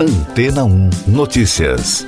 Antena 1 Notícias.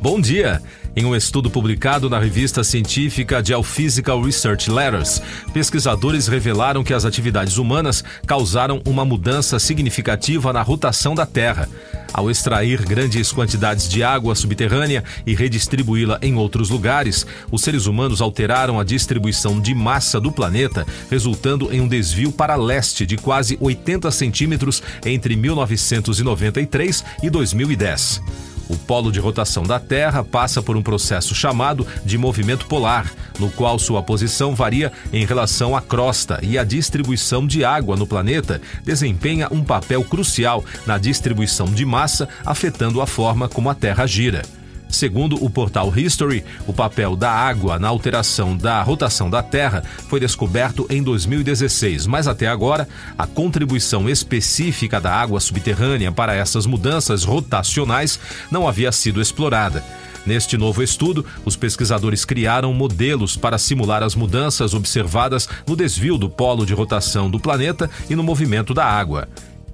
Bom dia. Em um estudo publicado na revista científica Geophysical Research Letters, pesquisadores revelaram que as atividades humanas causaram uma mudança significativa na rotação da Terra. Ao extrair grandes quantidades de água subterrânea e redistribuí-la em outros lugares, os seres humanos alteraram a distribuição de massa do planeta, resultando em um desvio para leste de quase 80 centímetros entre 1993 e 2010. O polo de rotação da Terra passa por um processo chamado de movimento polar, no qual sua posição varia em relação à crosta e a distribuição de água no planeta desempenha um papel crucial na distribuição de massa, afetando a forma como a Terra gira. Segundo o portal History, o papel da água na alteração da rotação da Terra foi descoberto em 2016, mas até agora a contribuição específica da água subterrânea para essas mudanças rotacionais não havia sido explorada. Neste novo estudo, os pesquisadores criaram modelos para simular as mudanças observadas no desvio do polo de rotação do planeta e no movimento da água.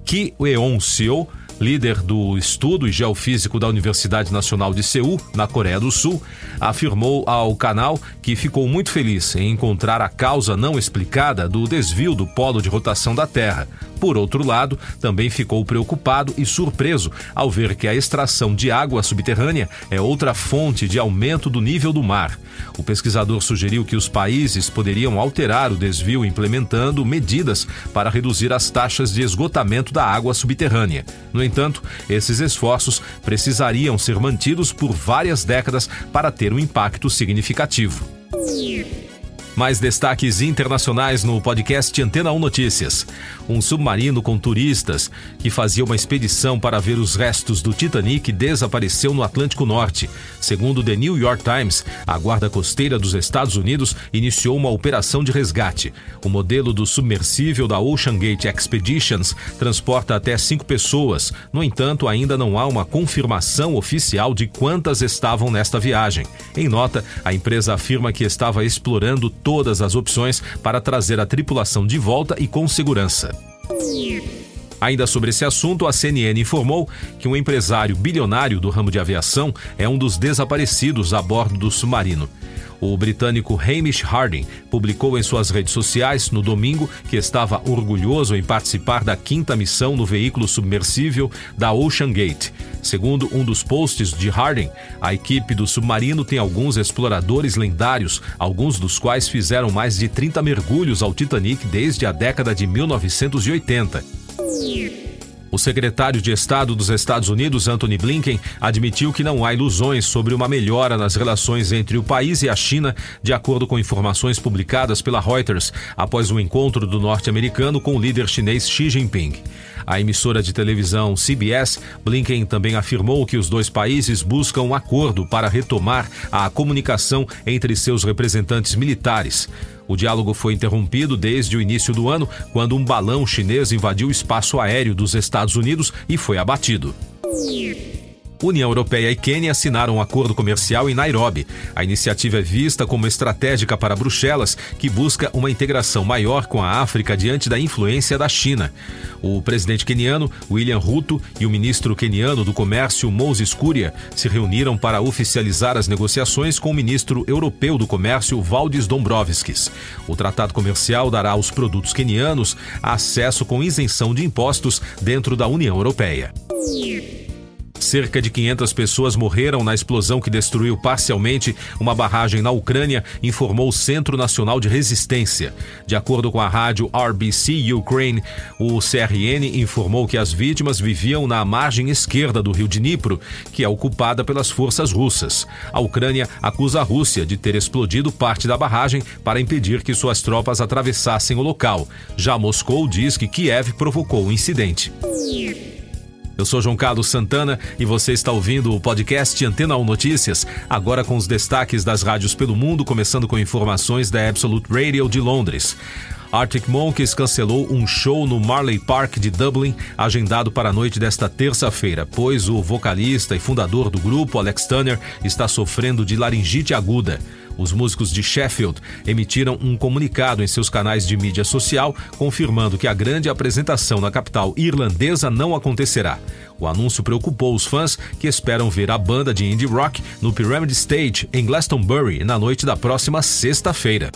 Ki Eon-seo líder do estudo e geofísico da Universidade Nacional de Seul, na Coreia do Sul, afirmou ao canal que ficou muito feliz em encontrar a causa não explicada do desvio do polo de rotação da Terra. Por outro lado, também ficou preocupado e surpreso ao ver que a extração de água subterrânea é outra fonte de aumento do nível do mar. O pesquisador sugeriu que os países poderiam alterar o desvio implementando medidas para reduzir as taxas de esgotamento da água subterrânea. No entanto, esses esforços precisariam ser mantidos por várias décadas para ter um impacto significativo. Mais destaques internacionais no podcast Antena 1 Notícias. Um submarino com turistas que fazia uma expedição para ver os restos do Titanic desapareceu no Atlântico Norte. Segundo The New York Times, a Guarda Costeira dos Estados Unidos iniciou uma operação de resgate. O modelo do submersível da Ocean Gate Expeditions transporta até cinco pessoas. No entanto, ainda não há uma confirmação oficial de quantas estavam nesta viagem. Em nota, a empresa afirma que estava explorando todas as opções para trazer a tripulação de volta e com segurança. Ainda sobre esse assunto, a CNN informou que um empresário bilionário do ramo de aviação é um dos desaparecidos a bordo do submarino. O britânico Hamish Harding publicou em suas redes sociais no domingo que estava orgulhoso em participar da quinta missão no veículo submersível da Ocean Gate. Segundo um dos posts de Harding, a equipe do submarino tem alguns exploradores lendários, alguns dos quais fizeram mais de 30 mergulhos ao Titanic desde a década de 1980. O secretário de Estado dos Estados Unidos, Anthony Blinken, admitiu que não há ilusões sobre uma melhora nas relações entre o país e a China, de acordo com informações publicadas pela Reuters após o encontro do norte-americano com o líder chinês Xi Jinping. A emissora de televisão CBS, Blinken também afirmou que os dois países buscam um acordo para retomar a comunicação entre seus representantes militares. O diálogo foi interrompido desde o início do ano, quando um balão chinês invadiu o espaço aéreo dos Estados Unidos e foi abatido. União Europeia e Quênia assinaram um acordo comercial em Nairobi. A iniciativa é vista como estratégica para Bruxelas, que busca uma integração maior com a África diante da influência da China. O presidente queniano, William Ruto, e o ministro queniano do Comércio, Moses Kuria, se reuniram para oficializar as negociações com o ministro europeu do Comércio, Valdis Dombrovskis. O tratado comercial dará aos produtos quenianos acesso com isenção de impostos dentro da União Europeia. Cerca de 500 pessoas morreram na explosão que destruiu parcialmente uma barragem na Ucrânia, informou o Centro Nacional de Resistência. De acordo com a rádio RBC Ukraine, o CRN informou que as vítimas viviam na margem esquerda do rio Dnipro, que é ocupada pelas forças russas. A Ucrânia acusa a Rússia de ter explodido parte da barragem para impedir que suas tropas atravessassem o local. Já Moscou diz que Kiev provocou o incidente. Eu sou João Carlos Santana e você está ouvindo o podcast Antena 1 Notícias, agora com os destaques das rádios pelo mundo, começando com informações da Absolute Radio de Londres. Arctic Monkeys cancelou um show no Marley Park de Dublin, agendado para a noite desta terça-feira, pois o vocalista e fundador do grupo, Alex Turner, está sofrendo de laringite aguda. Os músicos de Sheffield emitiram um comunicado em seus canais de mídia social confirmando que a grande apresentação na capital irlandesa não acontecerá. O anúncio preocupou os fãs que esperam ver a banda de indie rock no Pyramid Stage em Glastonbury na noite da próxima sexta-feira.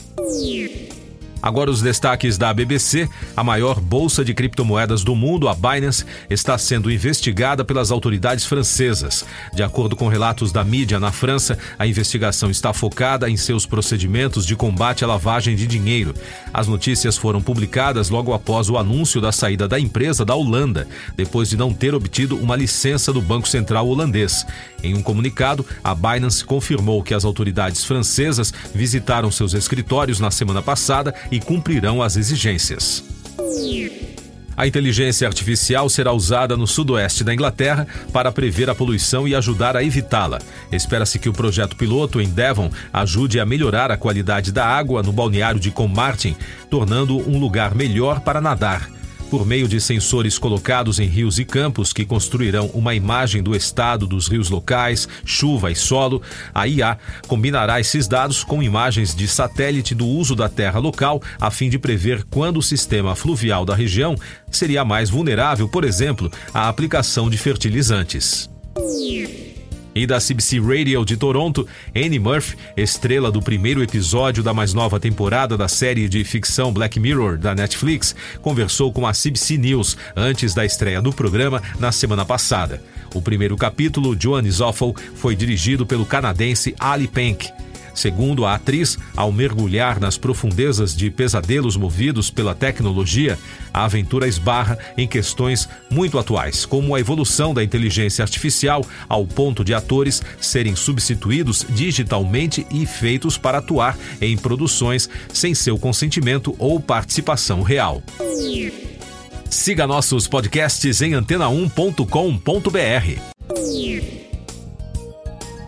Agora os destaques da BBC. A maior bolsa de criptomoedas do mundo, a Binance, está sendo investigada pelas autoridades francesas. De acordo com relatos da mídia na França, a investigação está focada em seus procedimentos de combate à lavagem de dinheiro. As notícias foram publicadas logo após o anúncio da saída da empresa da Holanda, depois de não ter obtido uma licença do Banco Central holandês. Em um comunicado, a Binance confirmou que as autoridades francesas visitaram seus escritórios na semana passada e cumprirão as exigências. A inteligência artificial será usada no sudoeste da Inglaterra para prever a poluição e ajudar a evitá-la. Espera-se que o projeto piloto em Devon ajude a melhorar a qualidade da água no balneário de Commartin, tornando um lugar melhor para nadar por meio de sensores colocados em rios e campos que construirão uma imagem do estado dos rios locais, chuva e solo, a IA combinará esses dados com imagens de satélite do uso da terra local a fim de prever quando o sistema fluvial da região seria mais vulnerável, por exemplo, à aplicação de fertilizantes e da CBC Radio de Toronto, Annie Murphy, estrela do primeiro episódio da mais nova temporada da série de ficção Black Mirror da Netflix, conversou com a CBC News antes da estreia do programa na semana passada. O primeiro capítulo, Joanne Awful, foi dirigido pelo canadense Ali Penk. Segundo a atriz, ao mergulhar nas profundezas de pesadelos movidos pela tecnologia, a aventura esbarra em questões muito atuais, como a evolução da inteligência artificial ao ponto de atores serem substituídos digitalmente e feitos para atuar em produções sem seu consentimento ou participação real. Siga nossos podcasts em antena1.com.br.